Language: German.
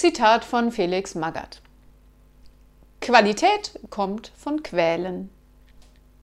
Zitat von Felix Magath. Qualität kommt von Quälen.